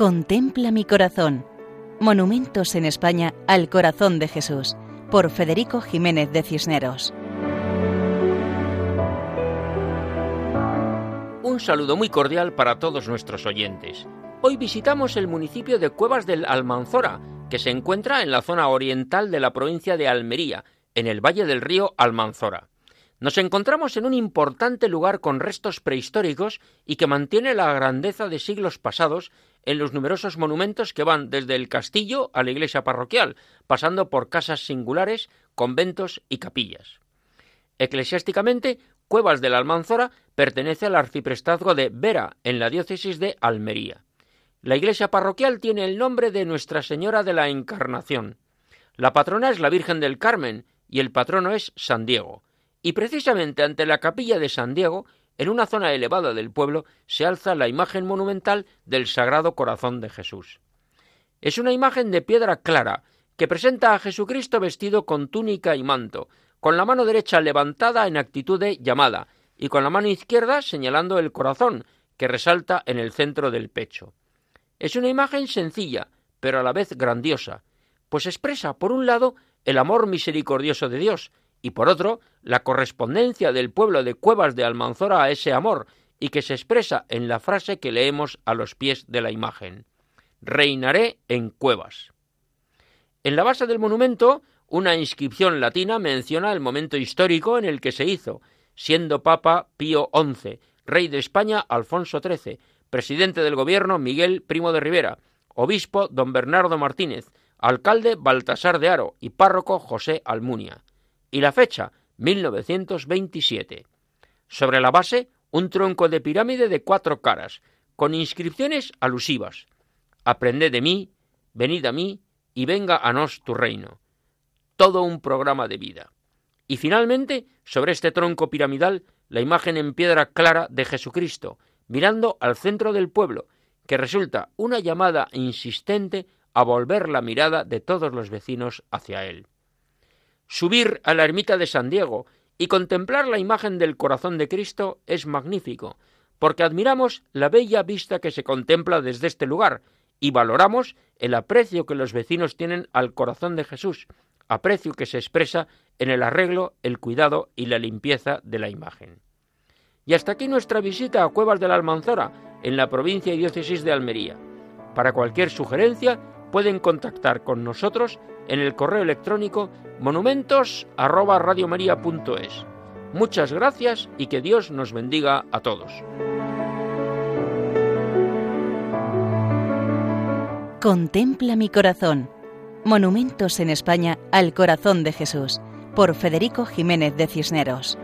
Contempla mi corazón. Monumentos en España al corazón de Jesús, por Federico Jiménez de Cisneros. Un saludo muy cordial para todos nuestros oyentes. Hoy visitamos el municipio de Cuevas del Almanzora, que se encuentra en la zona oriental de la provincia de Almería, en el valle del río Almanzora. Nos encontramos en un importante lugar con restos prehistóricos y que mantiene la grandeza de siglos pasados en los numerosos monumentos que van desde el castillo a la iglesia parroquial, pasando por casas singulares, conventos y capillas. Eclesiásticamente, Cuevas de la Almanzora pertenece al arciprestazgo de Vera, en la diócesis de Almería. La iglesia parroquial tiene el nombre de Nuestra Señora de la Encarnación. La patrona es la Virgen del Carmen y el patrono es San Diego. Y precisamente ante la capilla de San Diego, en una zona elevada del pueblo, se alza la imagen monumental del Sagrado Corazón de Jesús. Es una imagen de piedra clara, que presenta a Jesucristo vestido con túnica y manto, con la mano derecha levantada en actitud de llamada, y con la mano izquierda señalando el corazón, que resalta en el centro del pecho. Es una imagen sencilla, pero a la vez grandiosa, pues expresa, por un lado, el amor misericordioso de Dios, y por otro, la correspondencia del pueblo de Cuevas de Almanzora a ese amor, y que se expresa en la frase que leemos a los pies de la imagen. Reinaré en cuevas. En la base del monumento, una inscripción latina menciona el momento histórico en el que se hizo, siendo Papa Pío XI, rey de España Alfonso XIII, presidente del gobierno Miguel Primo de Rivera, obispo don Bernardo Martínez, alcalde Baltasar de Aro y párroco José Almunia y la fecha 1927. Sobre la base, un tronco de pirámide de cuatro caras, con inscripciones alusivas. Aprended de mí, venid a mí, y venga a nos tu reino. Todo un programa de vida. Y finalmente, sobre este tronco piramidal, la imagen en piedra clara de Jesucristo, mirando al centro del pueblo, que resulta una llamada insistente a volver la mirada de todos los vecinos hacia él subir a la ermita de San Diego y contemplar la imagen del corazón de Cristo es magnífico, porque admiramos la bella vista que se contempla desde este lugar y valoramos el aprecio que los vecinos tienen al corazón de Jesús, aprecio que se expresa en el arreglo, el cuidado y la limpieza de la imagen. Y hasta aquí nuestra visita a Cuevas de la Almanzora, en la provincia y diócesis de Almería. Para cualquier sugerencia pueden contactar con nosotros en el correo electrónico monumentos@radiomaria.es. Muchas gracias y que Dios nos bendiga a todos. Contempla mi corazón. Monumentos en España al corazón de Jesús por Federico Jiménez de Cisneros.